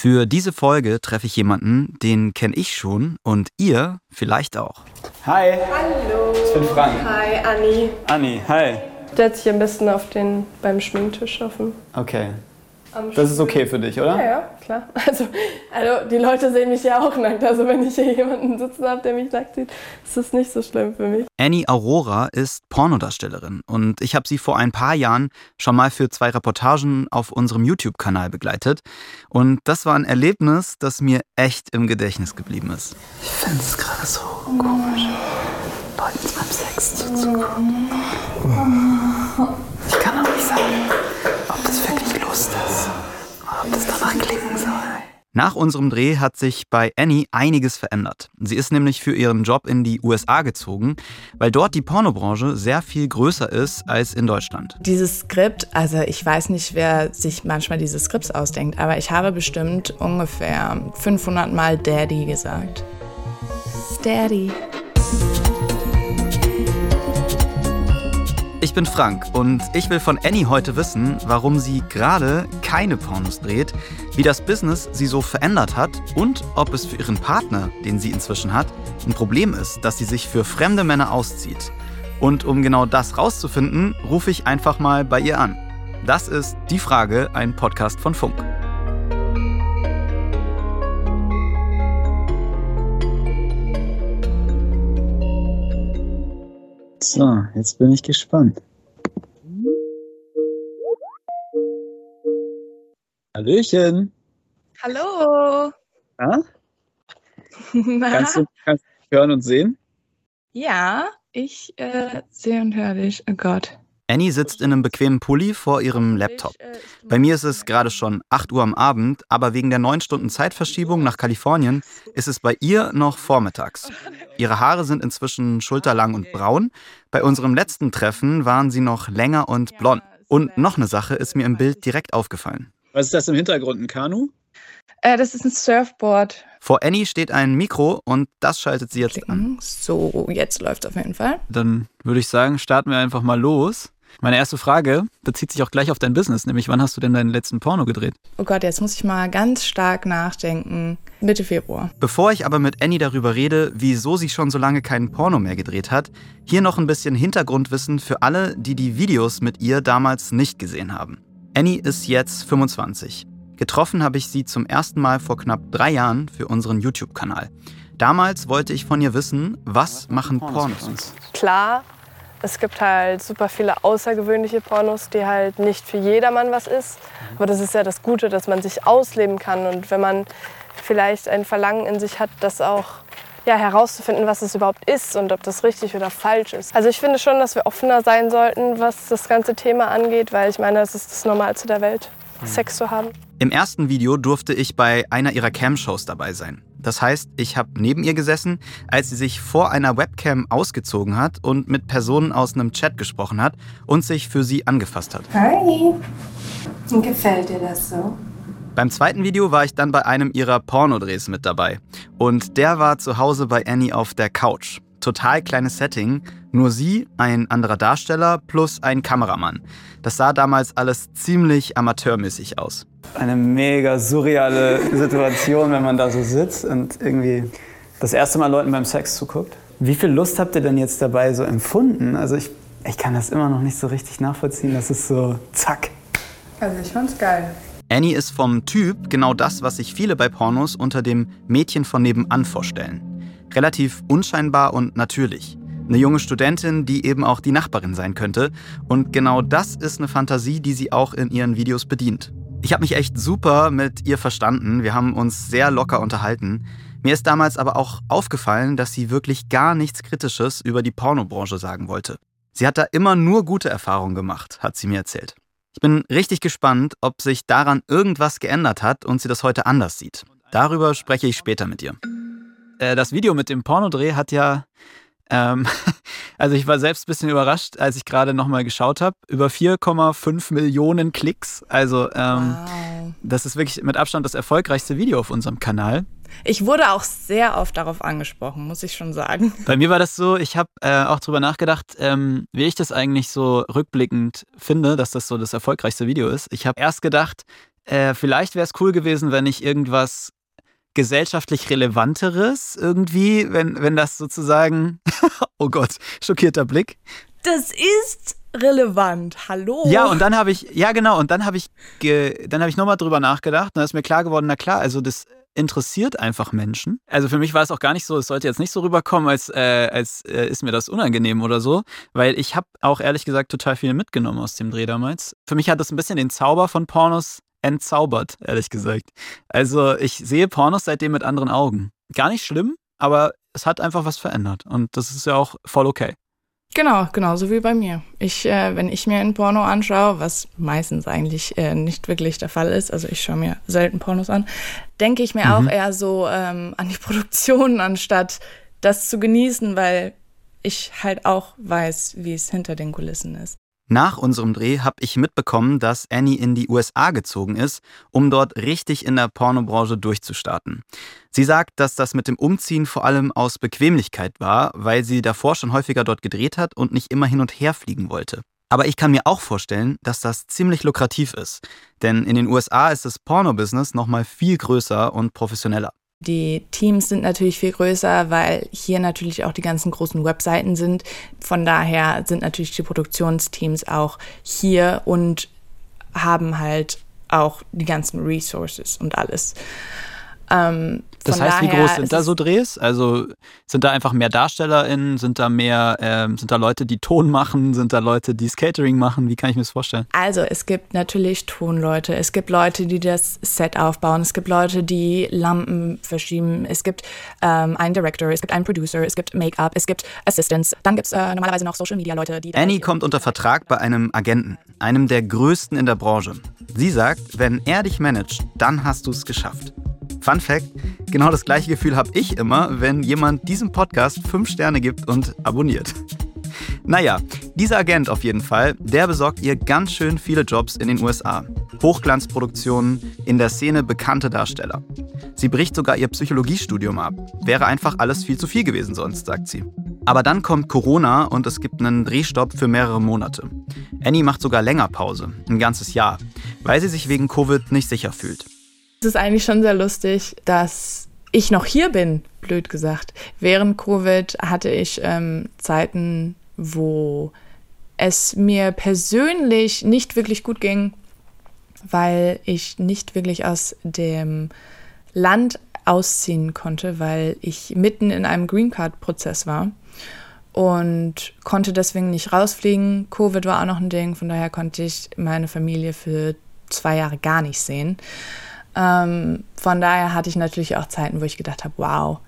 Für diese Folge treffe ich jemanden, den kenne ich schon und ihr vielleicht auch. Hi. Hallo. Ich bin Frank. Hi, Anni. Anni, hi. Setz dich am besten auf den, beim Schminktisch dem. Okay. Am Das ist okay für dich, oder? Ja, ja, klar. Also, also die Leute sehen mich ja auch nackt. Also wenn ich hier jemanden sitzen habe, der mich nackt sieht, ist das nicht so schlimm für mich. Annie Aurora ist Pornodarstellerin und ich habe sie vor ein paar Jahren schon mal für zwei Reportagen auf unserem YouTube-Kanal begleitet. Und das war ein Erlebnis, das mir echt im Gedächtnis geblieben ist. Ich finde es gerade so komisch, Leuten beim Sex zuzugucken. Ich kann auch nicht sagen, ist oder ob das danach klingen soll. Nach unserem Dreh hat sich bei Annie einiges verändert. Sie ist nämlich für ihren Job in die USA gezogen, weil dort die Pornobranche sehr viel größer ist als in Deutschland. Dieses Skript, also ich weiß nicht, wer sich manchmal diese Skripts ausdenkt, aber ich habe bestimmt ungefähr 500 Mal Daddy gesagt. Daddy. Bin Frank und ich will von Annie heute wissen, warum sie gerade keine Pornos dreht, wie das Business sie so verändert hat und ob es für ihren Partner, den sie inzwischen hat, ein Problem ist, dass sie sich für fremde Männer auszieht. Und um genau das rauszufinden, rufe ich einfach mal bei ihr an. Das ist Die Frage, ein Podcast von Funk. So, jetzt bin ich gespannt. Hallöchen. Hallo. Ja? Na? Kannst, du, kannst du hören und sehen? Ja, ich äh, sehe und höre dich. Oh Gott. Annie sitzt in einem bequemen Pulli vor ihrem Laptop. Bei mir ist es gerade schon 8 Uhr am Abend, aber wegen der 9 Stunden Zeitverschiebung nach Kalifornien ist es bei ihr noch vormittags. Ihre Haare sind inzwischen schulterlang und braun. Bei unserem letzten Treffen waren sie noch länger und blond. Und noch eine Sache ist mir im Bild direkt aufgefallen. Was ist das im Hintergrund? Ein Kanu? Äh, das ist ein Surfboard. Vor Annie steht ein Mikro und das schaltet sie jetzt an. Klicken. So, jetzt läuft auf jeden Fall. Dann würde ich sagen, starten wir einfach mal los. Meine erste Frage bezieht sich auch gleich auf dein Business, nämlich wann hast du denn deinen letzten Porno gedreht? Oh Gott, jetzt muss ich mal ganz stark nachdenken. Mitte Februar. Bevor ich aber mit Annie darüber rede, wieso sie schon so lange keinen Porno mehr gedreht hat, hier noch ein bisschen Hintergrundwissen für alle, die die Videos mit ihr damals nicht gesehen haben. Annie ist jetzt 25. Getroffen habe ich sie zum ersten Mal vor knapp drei Jahren für unseren YouTube-Kanal. Damals wollte ich von ihr wissen, was machen Pornos? Klar, es gibt halt super viele außergewöhnliche Pornos, die halt nicht für jedermann was ist. Aber das ist ja das Gute, dass man sich ausleben kann. Und wenn man vielleicht ein Verlangen in sich hat, das auch ja, herauszufinden, was es überhaupt ist und ob das richtig oder falsch ist. Also ich finde schon, dass wir offener sein sollten, was das ganze Thema angeht, weil ich meine, es ist das Normalste der Welt, Sex zu haben. Im ersten Video durfte ich bei einer ihrer Cam-Shows dabei sein. Das heißt, ich habe neben ihr gesessen, als sie sich vor einer Webcam ausgezogen hat und mit Personen aus einem Chat gesprochen hat und sich für sie angefasst hat. Hi. Gefällt dir das so? Beim zweiten Video war ich dann bei einem ihrer Pornodrehs mit dabei. Und der war zu Hause bei Annie auf der Couch. Total kleines Setting, nur sie, ein anderer Darsteller plus ein Kameramann. Das sah damals alles ziemlich amateurmäßig aus. Eine mega surreale Situation, wenn man da so sitzt und irgendwie das erste Mal Leuten beim Sex zuguckt. Wie viel Lust habt ihr denn jetzt dabei so empfunden? Also ich, ich kann das immer noch nicht so richtig nachvollziehen. Das ist so zack. Also ich fand's geil. Annie ist vom Typ genau das, was sich viele bei Pornos unter dem Mädchen von nebenan vorstellen. Relativ unscheinbar und natürlich. Eine junge Studentin, die eben auch die Nachbarin sein könnte. Und genau das ist eine Fantasie, die sie auch in ihren Videos bedient. Ich habe mich echt super mit ihr verstanden. Wir haben uns sehr locker unterhalten. Mir ist damals aber auch aufgefallen, dass sie wirklich gar nichts Kritisches über die Pornobranche sagen wollte. Sie hat da immer nur gute Erfahrungen gemacht, hat sie mir erzählt. Ich bin richtig gespannt, ob sich daran irgendwas geändert hat und sie das heute anders sieht. Darüber spreche ich später mit ihr. Äh, das Video mit dem Pornodreh hat ja, ähm, also ich war selbst ein bisschen überrascht, als ich gerade nochmal geschaut habe, über 4,5 Millionen Klicks. Also ähm, Wow. das ist wirklich mit Abstand das erfolgreichste Video auf unserem Kanal. Ich wurde auch sehr oft darauf angesprochen, muss ich schon sagen. Bei mir war das so, ich habe äh, auch drüber nachgedacht, ähm, wie ich das eigentlich so rückblickend finde, dass das so das erfolgreichste Video ist. Ich habe erst gedacht, äh, vielleicht wäre es cool gewesen, wenn ich irgendwas gesellschaftlich Relevanteres irgendwie, wenn, wenn das sozusagen, oh Gott, schockierter Blick. Das ist relevant. Hallo. Ja, und dann habe ich, ja genau, und dann habe ich, dann habe ich nochmal drüber nachgedacht und dann ist mir klar geworden, na klar, also das interessiert einfach Menschen. Also für mich war es auch gar nicht so, es sollte jetzt nicht so rüberkommen, als, äh, als äh, ist mir das unangenehm oder so, weil ich habe auch ehrlich gesagt total viel mitgenommen aus dem Dreh damals. Für mich hat das ein bisschen den Zauber von Pornos entzaubert, ehrlich gesagt. Also ich sehe Pornos seitdem mit anderen Augen. Gar nicht schlimm, aber es hat einfach was verändert und das ist ja auch voll okay. Genau, genauso wie bei mir. Ich, äh, wenn ich mir ein Porno anschaue, was meistens eigentlich äh, nicht wirklich der Fall ist, also ich schaue mir selten Pornos an, denke ich mir mhm. auch eher so ähm, an die Produktion, anstatt das zu genießen, weil ich halt auch weiß, wie es hinter den Kulissen ist. Nach unserem Dreh habe ich mitbekommen, dass Annie in die USA gezogen ist, um dort richtig in der Pornobranche durchzustarten. Sie sagt, dass das mit dem Umziehen vor allem aus Bequemlichkeit war, weil sie davor schon häufiger dort gedreht hat und nicht immer hin und her fliegen wollte. Aber ich kann mir auch vorstellen, dass das ziemlich lukrativ ist. Denn in den USA ist das Porno-Business nochmal viel größer und professioneller. Die Teams sind natürlich viel größer, weil hier natürlich auch die ganzen großen Webseiten sind. Von daher sind natürlich die Produktionsteams auch hier und haben halt auch die ganzen Resources und alles. Ähm, das heißt, wie groß sind da so Drehs? Also sind da einfach mehr DarstellerInnen? Sind da mehr, ähm, sind da Leute, die Ton machen? Sind da Leute, die Skatering machen? Wie kann ich mir das vorstellen? Also es gibt natürlich Tonleute, es gibt Leute, die das Set aufbauen, es gibt Leute, die Lampen verschieben, es gibt ähm, einen Director, es gibt einen Producer, es gibt Make-up, es gibt Assistants, dann gibt es äh, normalerweise noch Social-Media-Leute, die... Annie kommt unter Vertrag bei einem Agenten, einem der größten in der Branche. Sie sagt, wenn er dich managt, dann hast du es geschafft. Fun Fact: Genau das gleiche Gefühl habe ich immer, wenn jemand diesem Podcast fünf Sterne gibt und abonniert. Naja, dieser Agent auf jeden Fall, der besorgt ihr ganz schön viele Jobs in den USA. Hochglanzproduktionen, in der Szene bekannte Darsteller. Sie bricht sogar ihr Psychologiestudium ab. Wäre einfach alles viel zu viel gewesen sonst, sagt sie. Aber dann kommt Corona und es gibt einen Drehstopp für mehrere Monate. Annie macht sogar länger Pause, ein ganzes Jahr, weil sie sich wegen Covid nicht sicher fühlt. Es ist eigentlich schon sehr lustig, dass ich noch hier bin, blöd gesagt. Während Covid hatte ich ähm, Zeiten, wo es mir persönlich nicht wirklich gut ging, weil ich nicht wirklich aus dem Land ausziehen konnte, weil ich mitten in einem Green Card-Prozess war und konnte deswegen nicht rausfliegen. Covid war auch noch ein Ding, von daher konnte ich meine Familie für zwei Jahre gar nicht sehen. Ähm, von daher hatte ich natürlich auch Zeiten, wo ich gedacht habe, wow,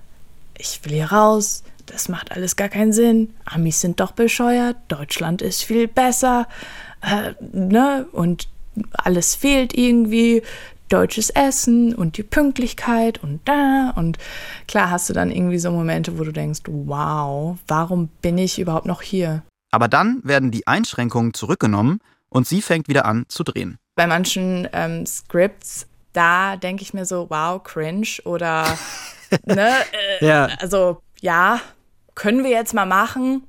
ich will hier raus, das macht alles gar keinen Sinn. Amis sind doch bescheuert, Deutschland ist viel besser, äh, ne? Und alles fehlt irgendwie. Deutsches Essen und die Pünktlichkeit und da. Und klar hast du dann irgendwie so Momente, wo du denkst, wow, warum bin ich überhaupt noch hier? Aber dann werden die Einschränkungen zurückgenommen und sie fängt wieder an zu drehen. Bei manchen ähm, Scripts da denke ich mir so, wow, cringe oder, ne, äh, ja. also ja, können wir jetzt mal machen,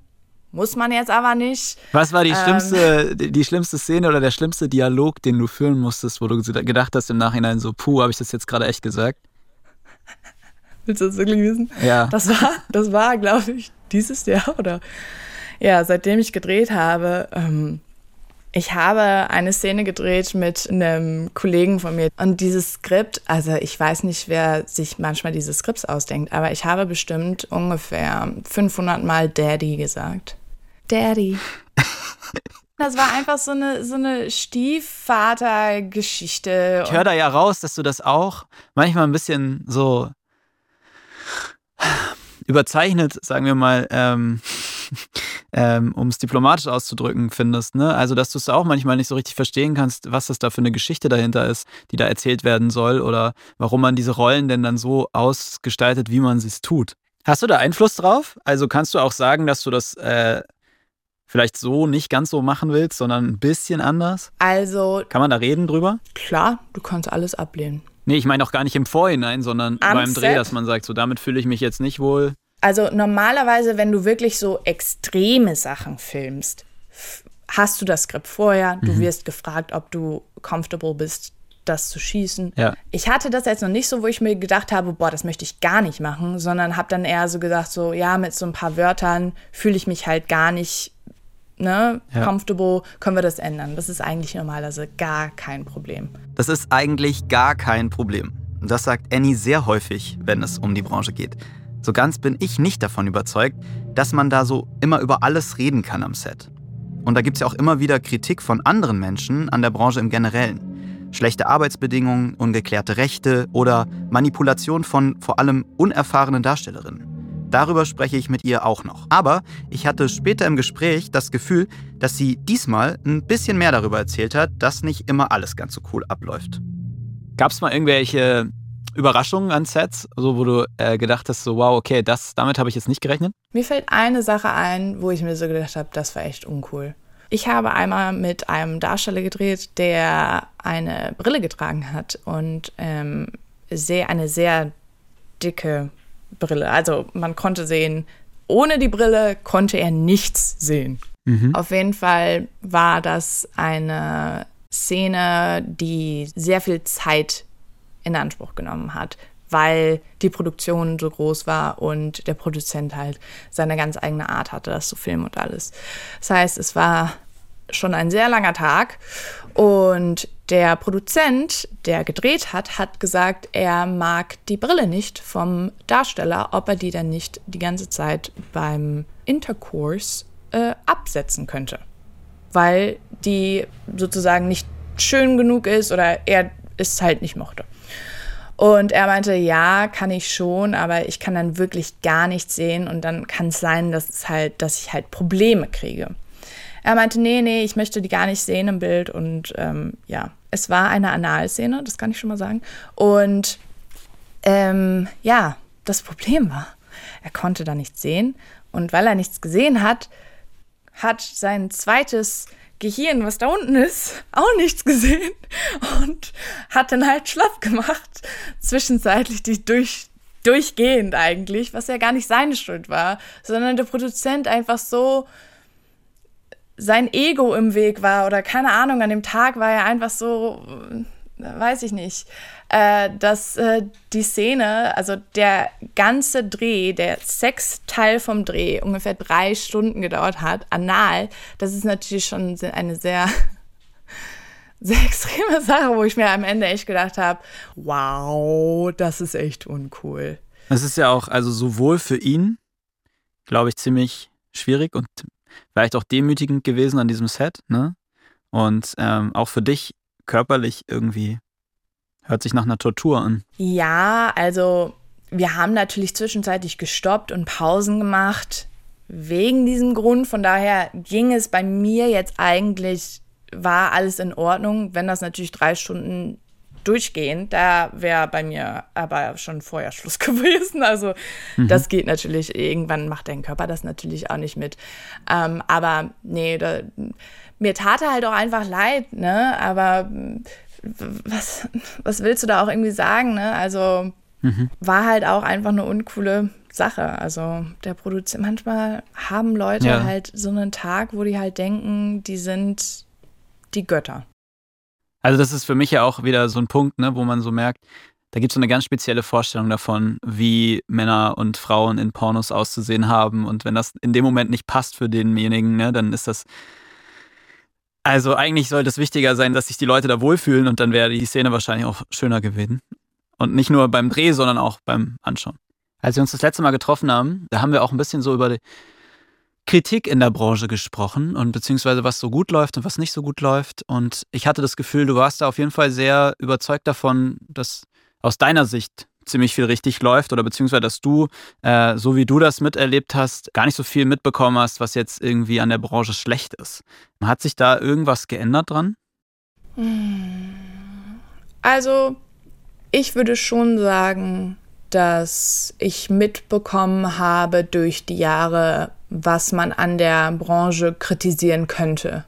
muss man jetzt aber nicht. Was war die ähm, schlimmste, die schlimmste Szene oder der schlimmste Dialog, den du führen musstest, wo du gedacht hast im Nachhinein so, puh, habe ich das jetzt gerade echt gesagt? Willst du das wirklich wissen? Ja. Das war, das war, glaube ich, dieses Jahr oder ja, seitdem ich gedreht habe, ähm, ich habe eine Szene gedreht mit einem Kollegen von mir und dieses Skript, also ich weiß nicht, wer sich manchmal diese Skripts ausdenkt, aber ich habe bestimmt ungefähr 500 Mal Daddy gesagt. Daddy. Das war einfach so eine, so eine Stiefvater-Geschichte. Ich höre da ja raus, dass du das auch manchmal ein bisschen so überzeichnet, sagen wir mal, ähm, ähm, um es diplomatisch auszudrücken, findest. Ne? Also, dass du es auch manchmal nicht so richtig verstehen kannst, was das da für eine Geschichte dahinter ist, die da erzählt werden soll oder warum man diese Rollen denn dann so ausgestaltet, wie man es tut. Hast du da Einfluss drauf? Also kannst du auch sagen, dass du das äh, vielleicht so nicht ganz so machen willst, sondern ein bisschen anders? Also. Kann man da reden drüber? Klar, du kannst alles ablehnen. Nee, ich meine auch gar nicht im Vorhinein, sondern Am beim Dreh, dass man sagt, so damit fühle ich mich jetzt nicht wohl. Also normalerweise, wenn du wirklich so extreme Sachen filmst, hast du das Skript vorher, du mhm. wirst gefragt, ob du comfortable bist, das zu schießen. Ja. Ich hatte das jetzt noch nicht so, wo ich mir gedacht habe, boah, das möchte ich gar nicht machen, sondern habe dann eher so gesagt, so ja, mit so ein paar Wörtern fühle ich mich halt gar nicht ne, Ja. comfortable, können wir das ändern. Das ist eigentlich normalerweise gar kein Problem. Das ist eigentlich gar kein Problem. Das sagt Annie sehr häufig, wenn es um die Branche geht. So ganz bin ich nicht davon überzeugt, dass man da so immer über alles reden kann am Set. Und da gibt es ja auch immer wieder Kritik von anderen Menschen an der Branche im Generellen. Schlechte Arbeitsbedingungen, ungeklärte Rechte oder Manipulation von vor allem unerfahrenen Darstellerinnen. Darüber spreche ich mit ihr auch noch. Aber ich hatte später im Gespräch das Gefühl, dass sie diesmal ein bisschen mehr darüber erzählt hat, dass nicht immer alles ganz so cool abläuft. Gab es mal irgendwelche Überraschungen an Sets, so wo du äh, gedacht hast, so wow, okay, das, damit habe ich jetzt nicht gerechnet? Mir fällt eine Sache ein, wo ich mir so gedacht habe, das war echt uncool. Ich habe einmal mit einem Darsteller gedreht, der eine Brille getragen hat und ähm, sehr, eine sehr dicke Brille. Also man konnte sehen, ohne die Brille konnte er nichts sehen. Auf jeden Fall war das eine Szene, die sehr viel Zeit in Anspruch genommen hat, weil die Produktion so groß war und der Produzent halt seine ganz eigene Art hatte, das zu filmen und alles. Das heißt, es war schon ein sehr langer Tag und der Produzent, der gedreht hat, hat gesagt, er mag die Brille nicht vom Darsteller, ob er die dann nicht die ganze Zeit beim Intercourse äh, absetzen könnte weil die sozusagen nicht schön genug ist oder er es halt nicht mochte. Und er meinte, ja, kann ich schon, aber ich kann dann wirklich gar nichts sehen und dann kann es sein, dass es halt, dass ich halt Probleme kriege. Er meinte, nee, nee, ich möchte die gar nicht sehen im Bild und ähm, ja, es war eine Analszene, das kann ich schon mal sagen. Und ähm, ja, das Problem war, er konnte da nichts sehen und weil er nichts gesehen hat, hat sein zweites Gehirn, was da unten ist, auch nichts gesehen und hat dann halt schlapp gemacht. Zwischenzeitlich die durch, durchgehend eigentlich, was ja gar nicht seine Schuld war, sondern der Produzent einfach so sein Ego im Weg war oder keine Ahnung, an dem Tag war er einfach so, äh, weiß ich nicht, äh, dass äh, die Szene, also der ganze Dreh, der Sexteil vom Dreh ungefähr drei Stunden gedauert hat, anal, das ist natürlich schon eine sehr, sehr extreme Sache, wo ich mir am Ende echt gedacht habe, wow, das ist echt uncool. Es ist ja auch, also sowohl für ihn, glaube ich, ziemlich schwierig und vielleicht auch demütigend gewesen an diesem Set, ne? Und ähm, auch für dich körperlich irgendwie hört sich nach einer Tortur an. Ja, also wir haben natürlich zwischenzeitlich gestoppt und Pausen gemacht wegen diesem Grund. Von daher ging es bei mir jetzt eigentlich, war alles in Ordnung. Wenn das natürlich drei Stunden durchgehend, da wäre bei mir aber schon vorher Schluss gewesen. Also das geht natürlich, irgendwann macht dein Körper das natürlich auch nicht mit. Ähm, aber nee, da, mir tat er halt auch einfach leid, ne? Aber was, was willst du da auch irgendwie sagen, ne? Also war halt auch einfach eine uncoole Sache. Also der Produzent, manchmal haben Leute Ja. halt so einen Tag, wo die halt denken, die sind die Götter. Also das ist für mich ja auch wieder so ein Punkt, ne, wo man so merkt, da gibt es so eine ganz spezielle Vorstellung davon, wie Männer und Frauen in Pornos auszusehen haben. Und wenn das in dem Moment nicht passt für denjenigen, ne, dann ist das. Also eigentlich sollte es wichtiger sein, dass sich die Leute da wohlfühlen und dann wäre die Szene wahrscheinlich auch schöner gewesen. Und nicht nur beim Dreh, sondern auch beim Anschauen. Als wir uns das letzte Mal getroffen haben, da haben wir auch ein bisschen so über die Kritik in der Branche gesprochen und beziehungsweise was so gut läuft und was nicht so gut läuft. Und ich hatte das Gefühl, du warst da auf jeden Fall sehr überzeugt davon, dass aus deiner Sicht ziemlich viel richtig läuft oder beziehungsweise dass du, äh, so wie du das miterlebt hast, gar nicht so viel mitbekommen hast, was jetzt irgendwie an der Branche schlecht ist. Hat sich da irgendwas geändert dran? Also, ich würde schon sagen, dass ich mitbekommen habe durch die Jahre, was man an der Branche kritisieren könnte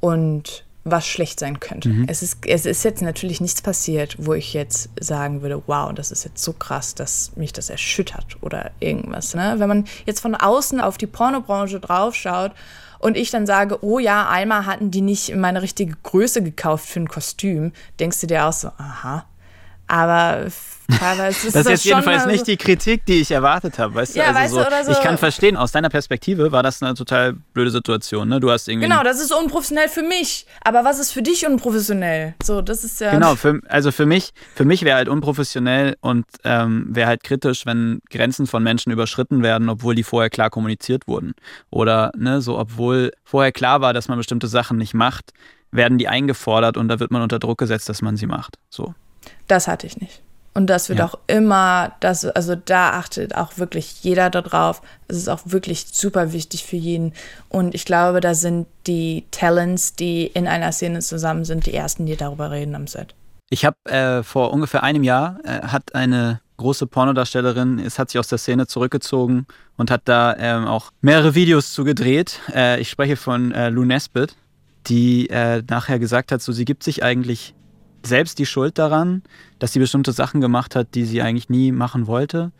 und was schlecht sein könnte. Es, ist, es ist jetzt natürlich nichts passiert, wo ich jetzt sagen würde, wow, das ist jetzt so krass, dass mich das erschüttert oder irgendwas. Ne? Wenn man jetzt von außen auf die Pornobranche draufschaut und ich dann sage, oh ja, einmal hatten die nicht meine richtige Größe gekauft für ein Kostüm, denkst du dir auch so, aha. Aber teilweise ist das, ist jetzt jedenfalls schon, nicht die Kritik, die ich erwartet habe. Weißt Ja, du? Also weißt du, so, oder so- Ich kann verstehen, aus deiner Perspektive war das eine total blöde Situation. Ne? Du hast irgendwie. Genau, das ist unprofessionell für mich. Aber was ist für dich unprofessionell? So, das ist ja. Genau, für, also für mich, für mich wäre halt unprofessionell und ähm, wäre halt kritisch, wenn Grenzen von Menschen überschritten werden, obwohl die vorher klar kommuniziert wurden. Oder ne, so, obwohl vorher klar war, dass man bestimmte Sachen nicht macht, werden die eingefordert und da wird man unter Druck gesetzt, dass man sie macht. So. Das hatte ich nicht. Und das wird Ja. auch immer, das, also da achtet auch wirklich jeder darauf. Es ist auch wirklich super wichtig für jeden. Und ich glaube, da sind die Talents, die in einer Szene zusammen sind, die ersten, die darüber reden am Set. Ich habe äh, vor ungefähr einem Jahr äh, hat eine große Pornodarstellerin, es hat sich aus der Szene zurückgezogen und hat da ähm, auch mehrere Videos zu gedreht. Äh, ich spreche von äh, Lou Nesbitt, die äh, nachher gesagt hat, so sie gibt sich eigentlich selbst die Schuld daran, dass sie bestimmte Sachen gemacht hat, die sie eigentlich nie machen wollte.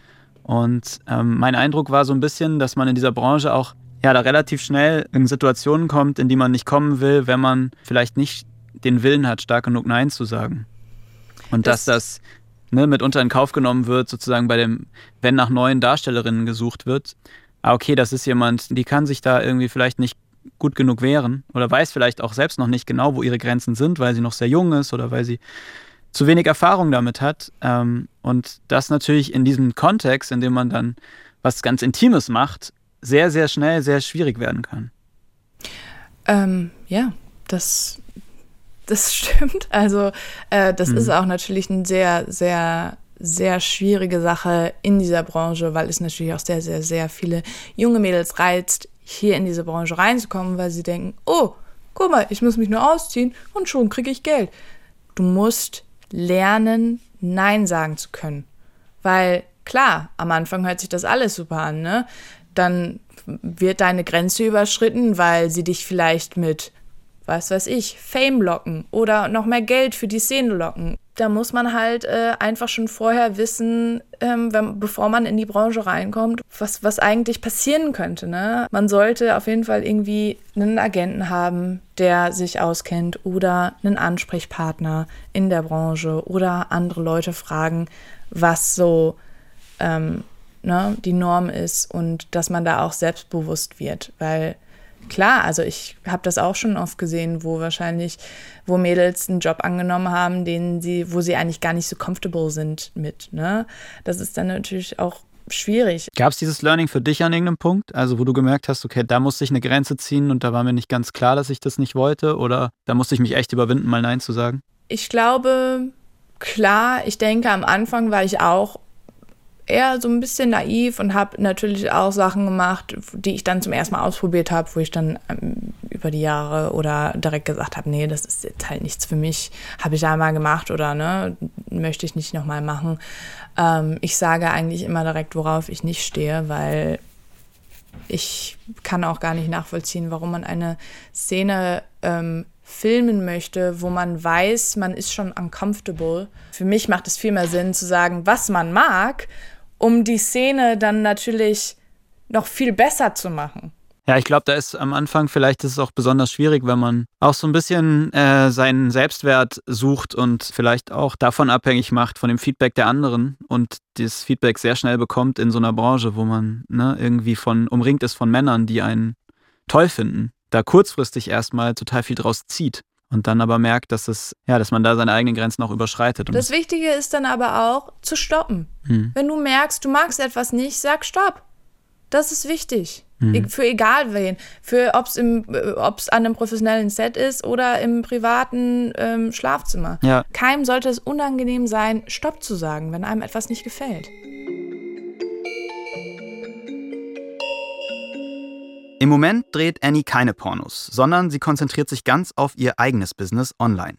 Und ähm, mein Eindruck war so ein bisschen, dass man in dieser Branche auch ja da relativ schnell in Situationen kommt, in die man nicht kommen will, wenn man vielleicht nicht den Willen hat, stark genug Nein zu sagen. Und dass das ne, mitunter in Kauf genommen wird, sozusagen bei dem, wenn nach neuen Darstellerinnen gesucht wird. Ah, okay, das ist jemand, die kann sich da irgendwie vielleicht nicht gut genug wehren oder weiß vielleicht auch selbst noch nicht genau, wo ihre Grenzen sind, weil sie noch sehr jung ist oder weil sie zu wenig Erfahrung damit hat. Ähm, und das natürlich in diesem Kontext, in dem man dann was ganz Intimes macht, sehr, sehr schnell sehr schwierig werden kann. Ähm, ja, das, das stimmt. Also, äh, das ist auch natürlich eine sehr, sehr, sehr schwierige Sache in dieser Branche, weil es natürlich auch sehr, sehr, sehr viele junge Mädels reizt, hier in diese Branche reinzukommen, weil sie denken, oh, guck mal, ich muss mich nur ausziehen und schon kriege ich Geld. Du musst lernen, Nein sagen zu können. Weil klar, am Anfang hört sich das alles super an, ne? Dann wird deine Grenze überschritten, weil sie dich vielleicht mit, was weiß ich, Fame locken oder noch mehr Geld für die Szene locken. Da muss man halt äh, einfach schon vorher wissen, ähm, wenn, bevor man in die Branche reinkommt, was, was eigentlich passieren könnte. Ne? Man sollte auf jeden Fall irgendwie einen Agenten haben, der sich auskennt oder einen Ansprechpartner in der Branche oder andere Leute fragen, was so ähm, ne, die Norm ist und dass man da auch selbstbewusst wird, weil klar, also ich habe das auch schon oft gesehen, wo wahrscheinlich, wo Mädels einen Job angenommen haben, den sie, wo sie eigentlich gar nicht so comfortable sind mit, ne? Das ist dann natürlich auch schwierig. Gab es dieses Learning für dich an irgendeinem Punkt? Also wo du gemerkt hast, okay, da musste ich eine Grenze ziehen und da war mir nicht ganz klar, dass ich das nicht wollte oder da musste ich mich echt überwinden, mal Nein zu sagen? Ich glaube, klar, ich denke, am Anfang war ich auch eher so ein bisschen naiv und habe natürlich auch Sachen gemacht, die ich dann zum ersten Mal ausprobiert habe, wo ich dann ähm, über die Jahre oder direkt gesagt habe, nee, das ist jetzt halt nichts für mich, habe ich einmal gemacht oder ne, möchte ich nicht nochmal machen. Ähm, ich sage eigentlich immer direkt, worauf ich nicht stehe, weil ich kann auch gar nicht nachvollziehen, warum man eine Szene ähm, filmen möchte, wo man weiß, man ist schon uncomfortable. Für mich macht es viel mehr Sinn zu sagen, was man mag, um die Szene dann natürlich noch viel besser zu machen. Ja, ich glaube, da ist am Anfang vielleicht ist es auch besonders schwierig, wenn man auch so ein bisschen äh, seinen Selbstwert sucht und vielleicht auch davon abhängig macht von dem Feedback der anderen und das Feedback sehr schnell bekommt in so einer Branche, wo man ne, irgendwie von umringt ist von Männern, die einen toll finden, da kurzfristig erstmal total viel draus zieht und dann aber merkt, dass es ja, dass man da seine eigenen Grenzen auch überschreitet. Und Das Wichtige ist dann aber auch zu stoppen. Hm. Wenn du merkst, du magst etwas nicht, sag Stopp. Das ist wichtig. Hm. Für egal wen. Für ob es im, äh, ob's an einem professionellen Set ist oder im privaten ähm, Schlafzimmer. Ja. Keinem sollte es unangenehm sein, Stopp zu sagen, wenn einem etwas nicht gefällt. Im Moment dreht Annie keine Pornos, sondern sie konzentriert sich ganz auf ihr eigenes Business online.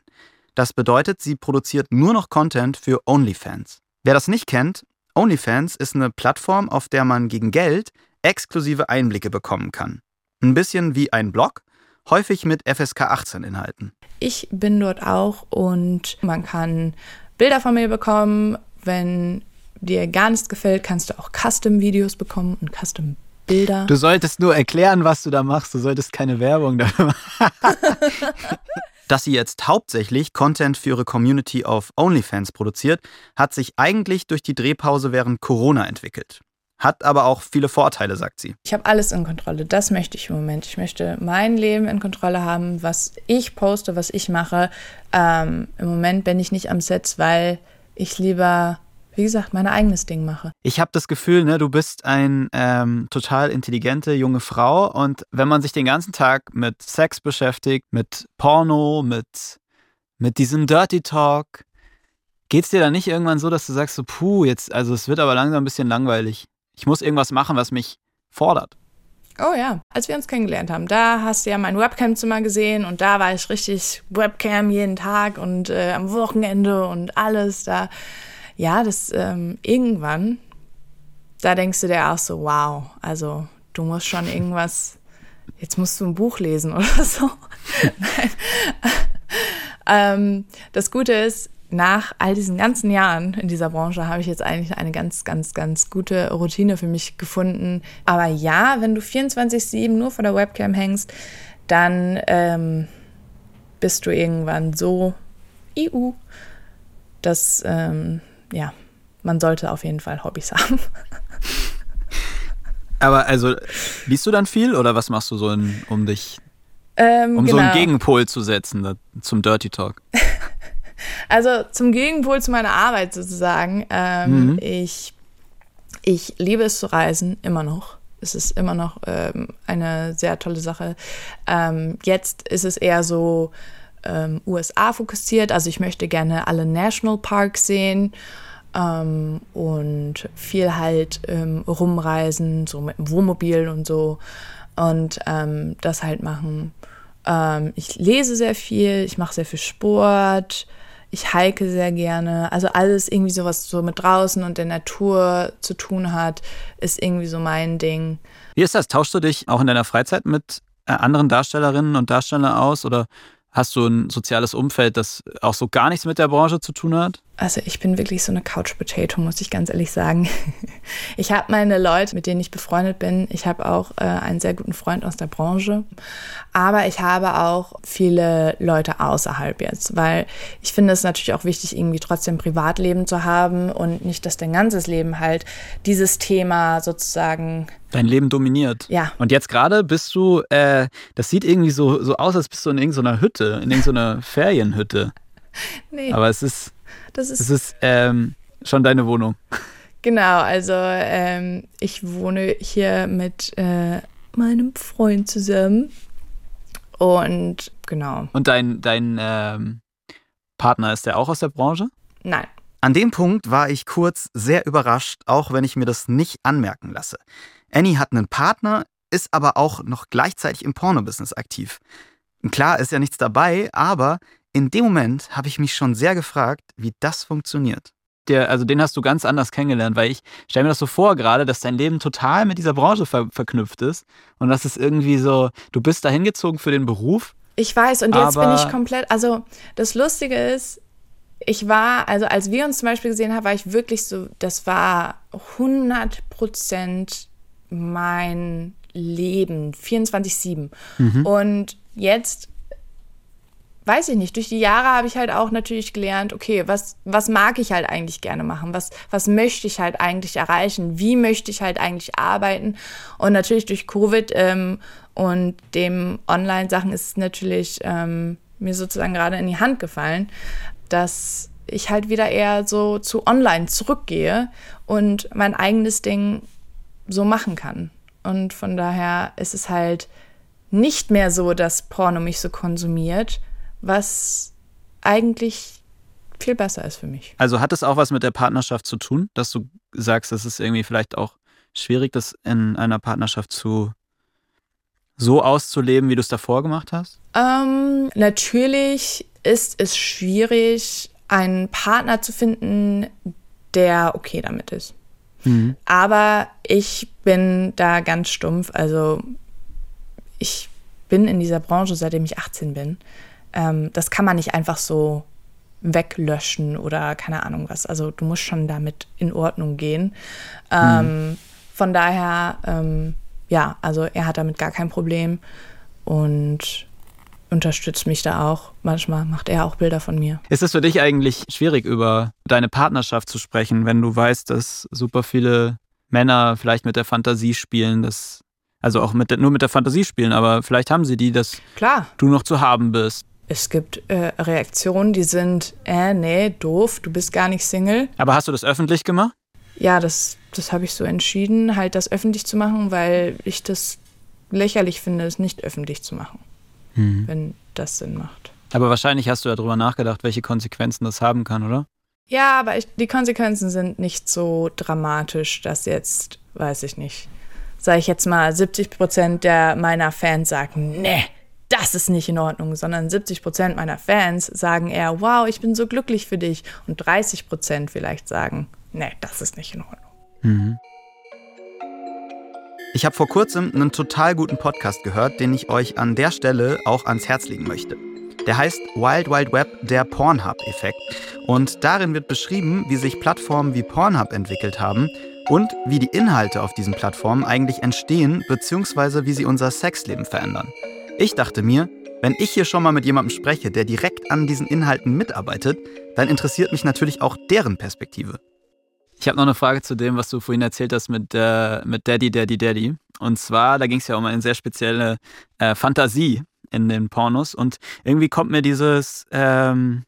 Das bedeutet, sie produziert nur noch Content für OnlyFans. Wer das nicht kennt, OnlyFans ist eine Plattform, auf der man gegen Geld exklusive Einblicke bekommen kann. Ein bisschen wie ein Blog, häufig mit FSK 18 Inhalten. Ich bin dort auch und man kann Bilder von mir bekommen. Wenn dir gar nichts gefällt, kannst du auch Custom-Videos bekommen und Bilder. Du solltest nur erklären, was du da machst. Du solltest keine Werbung dafür machen. Dass sie jetzt hauptsächlich Content für ihre Community auf OnlyFans produziert, hat sich eigentlich durch die Drehpause während Corona entwickelt. Hat aber auch viele Vorteile, sagt sie. Ich habe alles in Kontrolle. Das möchte ich im Moment. Ich möchte mein Leben in Kontrolle haben, was ich poste, was ich mache. Ähm, Im Moment bin ich nicht am Set, weil ich lieber, wie gesagt, mein eigenes Ding mache. Ich habe das Gefühl, ne, du bist eine ähm, total intelligente junge Frau und wenn man sich den ganzen Tag mit Sex beschäftigt, mit Porno, mit, mit diesem Dirty Talk, geht es dir dann nicht irgendwann so, dass du sagst, so, puh, jetzt, also es wird aber langsam ein bisschen langweilig. Ich muss irgendwas machen, was mich fordert. Oh ja, als wir uns kennengelernt haben, da hast du ja mein Webcam-Zimmer gesehen und da war ich richtig Webcam jeden Tag und äh, am Wochenende und alles da. Ja, das ähm, irgendwann, da denkst du dir auch so, wow, also du musst schon irgendwas, jetzt musst du ein Buch lesen oder so. Ähm, das Gute ist, nach all diesen ganzen Jahren in dieser Branche habe ich jetzt eigentlich eine ganz, ganz, ganz gute Routine für mich gefunden. Aber ja, wenn du 24-7 nur vor der Webcam hängst, dann ähm, bist du irgendwann so EU, dass, ähm, ja, man sollte auf jeden Fall Hobbys haben. Aber also, liest du dann viel oder was machst du so, in, um dich, Ähm, um so einen genau. Gegenpol zu setzen da, zum Dirty Talk? Also zum Gegenpol zu meiner Arbeit sozusagen. Ähm, Mhm. ich, ich liebe es zu reisen, immer noch. Es ist immer noch ähm, eine sehr tolle Sache. Ähm, jetzt ist es eher so ähm, USA fokussiert. Also ich möchte gerne alle Nationalparks sehen ähm, und viel halt ähm, rumreisen, so mit dem Wohnmobil und so. Und ähm, das halt machen. Ähm, ich lese sehr viel, ich mache sehr viel Sport, ich hike sehr gerne. Also alles irgendwie so, was so mit draußen und der Natur zu tun hat, ist irgendwie so mein Ding. Wie ist das? Tauschst du dich auch in deiner Freizeit mit äh, anderen Darstellerinnen und Darstellern aus oder hast du ein soziales Umfeld, das auch so gar nichts mit der Branche zu tun hat? Also ich bin wirklich so eine Couch Potato, muss ich ganz ehrlich sagen. Ich habe meine Leute, mit denen ich befreundet bin. Ich habe auch äh, einen sehr guten Freund aus der Branche. Aber ich habe auch viele Leute außerhalb jetzt, weil ich finde es natürlich auch wichtig, irgendwie trotzdem Privatleben zu haben und nicht, dass dein ganzes Leben halt dieses Thema sozusagen Dein Leben dominiert. Ja. Und jetzt gerade bist du, äh, das sieht irgendwie so, so aus, als bist du in irgendeiner Hütte, in irgendeiner Ferienhütte. Nee, Aber es ist, das ist es ist ähm, schon deine Wohnung. Genau, also ähm, ich wohne hier mit äh, meinem Freund zusammen. Und genau, Und dein, dein ähm, Partner, ist der auch aus der Branche? nein. An dem Punkt war ich kurz sehr überrascht, auch wenn ich mir das nicht anmerken lasse. Annie hat einen Partner, ist aber auch noch gleichzeitig im Pornobusiness aktiv. Klar ist ja nichts dabei, aber in dem Moment habe ich mich schon sehr gefragt, wie das funktioniert. Der, also den hast du ganz anders kennengelernt, weil ich stelle mir das so vor gerade, dass dein Leben total mit dieser Branche ver verknüpft ist und das ist irgendwie so, du bist da hingezogen für den Beruf. Ich weiß, und jetzt bin ich komplett, also das Lustige ist, ich war, also als wir uns zum Beispiel gesehen haben, war ich wirklich so, das war 100 Prozent mein Leben, 24-7. Und jetzt, weiß ich nicht, durch die Jahre habe ich halt auch natürlich gelernt, okay, was, was mag ich halt eigentlich gerne machen? Was, was möchte ich halt eigentlich erreichen? Wie möchte ich halt eigentlich arbeiten? Und natürlich durch Covid ähm, und dem Online-Sachen ist es natürlich ähm, mir sozusagen gerade in die Hand gefallen, dass ich halt wieder eher so zu Online zurückgehe und mein eigenes Ding so machen kann. Und von daher ist es halt nicht mehr so, dass Porno mich so konsumiert, was eigentlich viel besser ist für mich. Also hat es auch was mit der Partnerschaft zu tun, dass du sagst, es ist irgendwie vielleicht auch schwierig, das in einer Partnerschaft zu so auszuleben, wie du es davor gemacht hast? Ähm, natürlich ist es schwierig, einen Partner zu finden, der okay damit ist. Aber ich bin da ganz stumpf. Also ich bin in dieser Branche, seitdem ich 18 bin. Ähm, das kann man nicht einfach so weglöschen oder keine Ahnung was. Also du musst schon damit in Ordnung gehen. Ähm, Von daher ähm, ja, also er hat damit gar kein Problem und unterstützt mich da auch. Manchmal macht er auch Bilder von mir. Ist es für dich eigentlich schwierig, über deine Partnerschaft zu sprechen, wenn du weißt, dass super viele Männer vielleicht mit der Fantasie spielen, dass also auch mit der, nur mit der Fantasie spielen, aber vielleicht haben sie die, dass Klar. du noch zu haben bist. Es gibt äh, Reaktionen, die sind, äh, nee, doof, du bist gar nicht Single. Aber hast du das öffentlich gemacht? Ja, das, das habe ich so entschieden, halt das öffentlich zu machen, weil ich das lächerlich finde, es nicht öffentlich zu machen, Mhm. wenn das Sinn macht. Aber wahrscheinlich hast du ja darüber nachgedacht, welche Konsequenzen das haben kann, oder? Ja, aber ich, die Konsequenzen sind nicht so dramatisch, dass jetzt, weiß ich nicht, sage ich jetzt mal, 70 Prozent der meiner Fans sagen, nee, das ist nicht in Ordnung, sondern 70 Prozent meiner Fans sagen eher, wow, ich bin so glücklich für dich. Und 30 Prozent vielleicht sagen, nee, das ist nicht in Ordnung. Ich habe vor kurzem einen total guten Podcast gehört, den ich euch an der Stelle auch ans Herz legen möchte. Der heißt Wild Wild Web, der Pornhub-Effekt. Und darin wird beschrieben, wie sich Plattformen wie Pornhub entwickelt haben und wie die Inhalte auf diesen Plattformen eigentlich entstehen, beziehungsweise wie sie unser Sexleben verändern. Ich dachte mir, wenn ich hier schon mal mit jemandem spreche, der direkt an diesen Inhalten mitarbeitet, dann interessiert mich natürlich auch deren Perspektive. Ich habe noch eine Frage zu dem, was du vorhin erzählt hast mit, äh, mit Daddy, Daddy, Daddy. Und zwar, da ging es ja um eine sehr spezielle äh, Fantasie in den Pornos. Und irgendwie kommt mir dieses, ähm,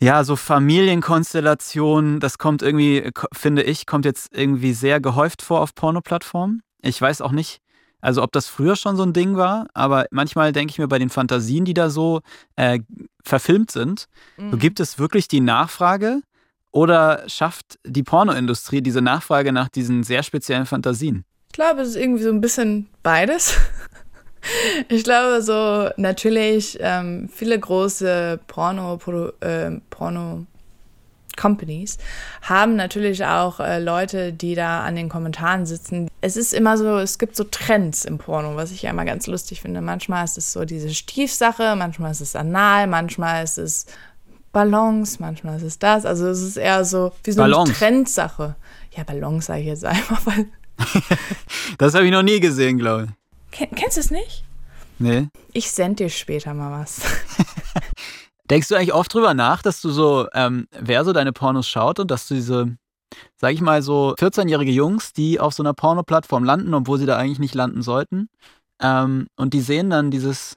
ja, so Familienkonstellation, das kommt irgendwie, finde ich, kommt jetzt irgendwie sehr gehäuft vor auf Pornoplattformen. Ich weiß auch nicht, also ob das früher schon so ein Ding war, aber manchmal denke ich mir bei den Fantasien, die da so äh, verfilmt sind, so gibt es wirklich die Nachfrage oder schafft die Pornoindustrie diese Nachfrage nach diesen sehr speziellen Fantasien? Ich glaube, es ist irgendwie so ein bisschen beides. Ich glaube, so natürlich ähm, viele große Porno, Produ- äh, Porno Companies haben natürlich auch äh, Leute, die da an den Kommentaren sitzen. Es ist immer so, es gibt so Trends im Porno, was ich ja immer ganz lustig finde. Manchmal ist es so diese Stiefsache, manchmal ist es anal, manchmal ist es Ballons, manchmal ist es das. Also es ist eher so wie so Ballons. eine Trendsache. Ja, Ballons sage ich jetzt einfach, weil. Das habe ich noch nie gesehen, glaube ich. Ken kennst du es nicht? Nee. Ich sende dir später mal was. Denkst du eigentlich oft drüber nach, dass du so, ähm, wer so deine Pornos schaut und dass du diese, sag ich mal, so 14-jährige Jungs, die auf so einer Porno-Plattform landen, obwohl sie da eigentlich nicht landen sollten, ähm, und die sehen dann dieses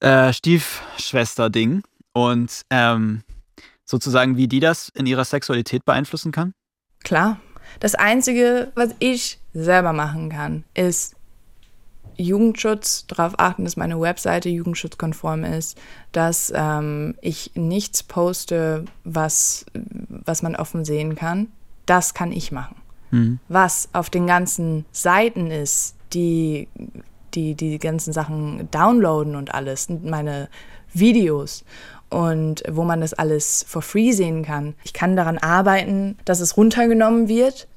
äh, Stiefschwester-Ding und ähm, sozusagen, wie die das in ihrer Sexualität beeinflussen kann? Klar. Das Einzige, was ich selber machen kann, ist Jugendschutz, darauf achten, dass meine Webseite jugendschutzkonform ist, dass ähm, ich nichts poste, was, was man offen sehen kann. Das kann ich machen. Was auf den ganzen Seiten ist, die, die die ganzen Sachen downloaden und alles, meine Videos und wo man das alles for free sehen kann. Ich kann daran arbeiten, dass es runtergenommen wird,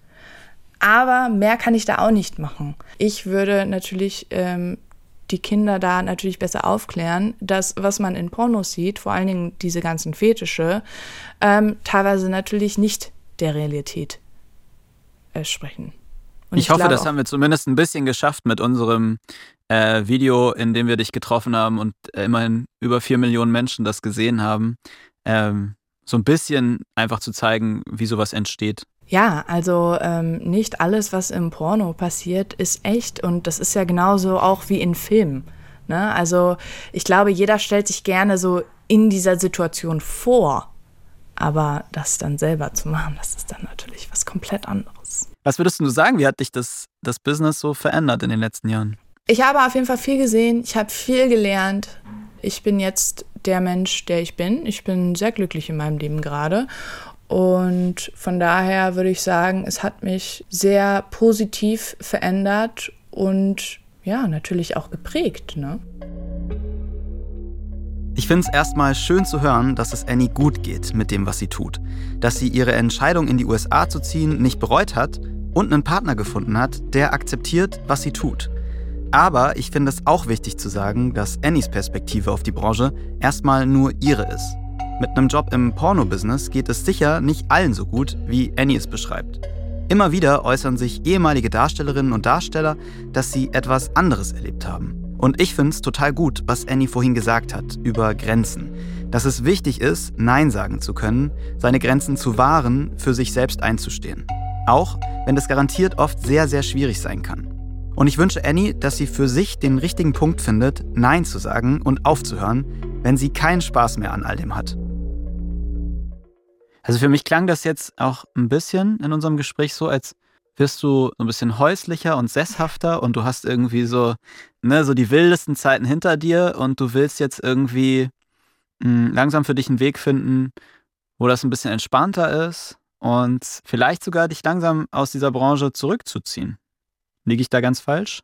aber mehr kann ich da auch nicht machen. Ich würde natürlich ähm, die Kinder da natürlich besser aufklären, dass was man in Pornos sieht, vor allen Dingen diese ganzen Fetische, ähm, teilweise natürlich nicht der Realität äh, sprechen. Und Ich, hoffe, das auch- haben wir zumindest ein bisschen geschafft mit unserem äh, Video, in dem wir dich getroffen haben und äh, immerhin über vier Millionen Menschen das gesehen haben. Ähm, so ein bisschen einfach zu zeigen, wie sowas entsteht. Ja, also ähm, nicht alles, was im Porno passiert, ist echt und das ist ja genauso auch wie in Filmen. Ne? Also ich glaube, jeder stellt sich gerne so in dieser Situation vor, aber das dann selber zu machen, das ist dann natürlich was komplett anderes. Was würdest du sagen, wie hat dich das, das Business so verändert in den letzten Jahren? Ich habe auf jeden Fall viel gesehen, ich habe viel gelernt. Ich bin jetzt der Mensch, der ich bin. Ich bin sehr glücklich in meinem Leben gerade. Und von daher würde ich sagen, es hat mich sehr positiv verändert und ja, natürlich auch geprägt. Ne? Ich finde es erstmal schön zu hören, dass es Annie gut geht mit dem, was sie tut. Dass sie ihre Entscheidung in die USA zu ziehen nicht bereut hat und einen Partner gefunden hat, der akzeptiert, was sie tut. Aber ich finde es auch wichtig zu sagen, dass Annies Perspektive auf die Branche erstmal nur ihre ist. Mit einem Job im Porno-Business geht es sicher nicht allen so gut, wie Annie es beschreibt. Immer wieder äußern sich ehemalige Darstellerinnen und Darsteller, dass sie etwas anderes erlebt haben. Und ich finde es total gut, was Annie vorhin gesagt hat über Grenzen. Dass es wichtig ist, Nein sagen zu können, seine Grenzen zu wahren, für sich selbst einzustehen. Auch wenn das garantiert oft sehr, sehr schwierig sein kann. Und ich wünsche Annie, dass sie für sich den richtigen Punkt findet, Nein zu sagen und aufzuhören, wenn sie keinen Spaß mehr an all dem hat. Also für mich klang das jetzt auch ein bisschen in unserem Gespräch so, als wirst du so ein bisschen häuslicher und sesshafter und du hast irgendwie so, ne, so die wildesten Zeiten hinter dir und du willst jetzt irgendwie mh, hm, langsam für dich einen Weg finden, wo das ein bisschen entspannter ist und vielleicht sogar dich langsam aus dieser Branche zurückzuziehen. Liege ich da ganz falsch?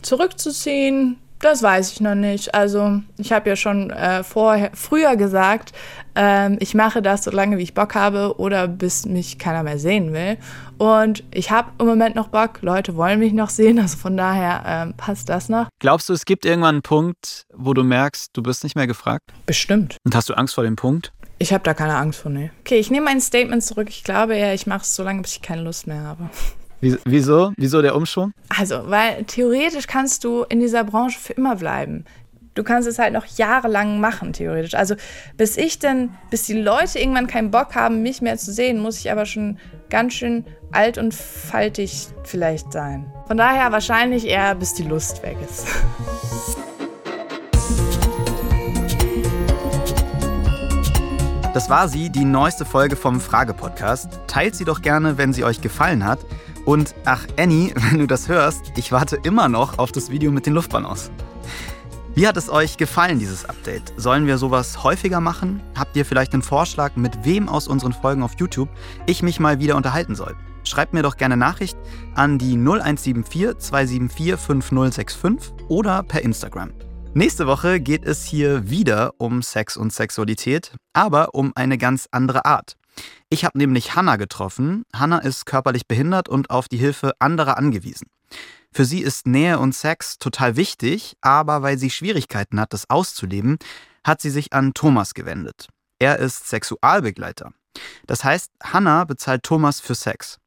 Zurückzuziehen, das weiß ich noch nicht. Also ich habe ja schon äh, vorher, früher gesagt, ähm, ich mache das so lange, wie ich Bock habe oder bis mich keiner mehr sehen will. Und ich habe im Moment noch Bock. Leute wollen mich noch sehen. Also von daher ähm, passt das noch. Glaubst du, es gibt irgendwann einen Punkt, wo du merkst, du bist nicht mehr gefragt? Bestimmt. Und hast du Angst vor dem Punkt? Ich habe da keine Angst vor, nee. Okay, ich nehme mein Statement zurück. Ich glaube ja, ich mache es so lange, bis ich keine Lust mehr habe. Wieso? Wieso der Umschwung? Also, weil theoretisch kannst du in dieser Branche für immer bleiben. Du kannst es halt noch jahrelang machen, theoretisch. Also, bis ich dann, bis die Leute irgendwann keinen Bock haben, mich mehr zu sehen, muss ich aber schon ganz schön alt und faltig vielleicht sein. Von daher wahrscheinlich eher, bis die Lust weg ist. Das war sie, die neueste Folge vom Frage-Podcast. Teilt sie doch gerne, wenn sie euch gefallen hat. Und ach, Annie, wenn du das hörst, ich warte immer noch auf das Video mit den Luftballons. Wie hat es euch gefallen, dieses Update? Sollen wir sowas häufiger machen? Habt ihr vielleicht einen Vorschlag, mit wem aus unseren Folgen auf YouTube ich mich mal wieder unterhalten soll? Schreibt mir doch gerne Nachricht an die 0174 274 5065 oder per Instagram. Nächste Woche geht es hier wieder um Sex und Sexualität, aber um eine ganz andere Art. Ich habe nämlich Hannah getroffen. Hannah ist körperlich behindert und auf die Hilfe anderer angewiesen. Für sie ist Nähe und Sex total wichtig, aber weil sie Schwierigkeiten hat, das auszuleben, hat sie sich an Thomas gewendet. Er ist Sexualbegleiter. Das heißt, Hannah bezahlt Thomas für Sex.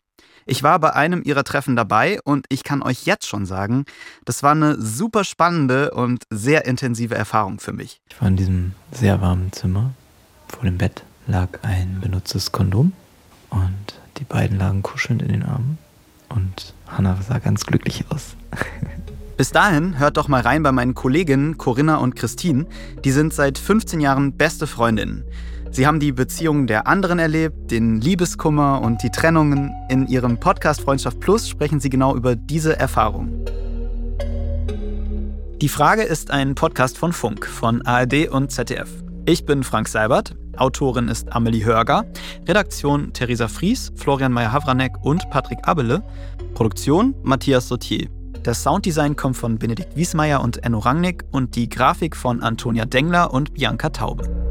Ich war bei einem ihrer Treffen dabei und ich kann euch jetzt schon sagen, das war eine super spannende und sehr intensive Erfahrung für mich. Ich war in diesem sehr warmen Zimmer. Vor dem Bett lag ein benutztes Kondom und die beiden lagen kuschelnd in den Armen und Hannah sah ganz glücklich aus. Bis dahin hört doch mal rein bei meinen Kolleginnen Corinna und Christine. Die sind seit 15 Jahren beste Freundinnen. Sie haben die Beziehungen der anderen erlebt, den Liebeskummer und die Trennungen. In ihrem Podcast Freundschaft Plus sprechen sie genau über diese Erfahrung. Die Frage ist ein Podcast von Funk, von ARD und ZDF. Ich bin Frank Seibert, Autorin ist Amelie Hörger, Redaktion Theresa Fries, Florian Meyer-Havranek und Patrick Abele, Produktion Matthias Sautier. Das Sounddesign kommt von Benedikt Wiesmeier und Enno Rangnick und die Grafik von Antonia Dengler und Bianca Taube.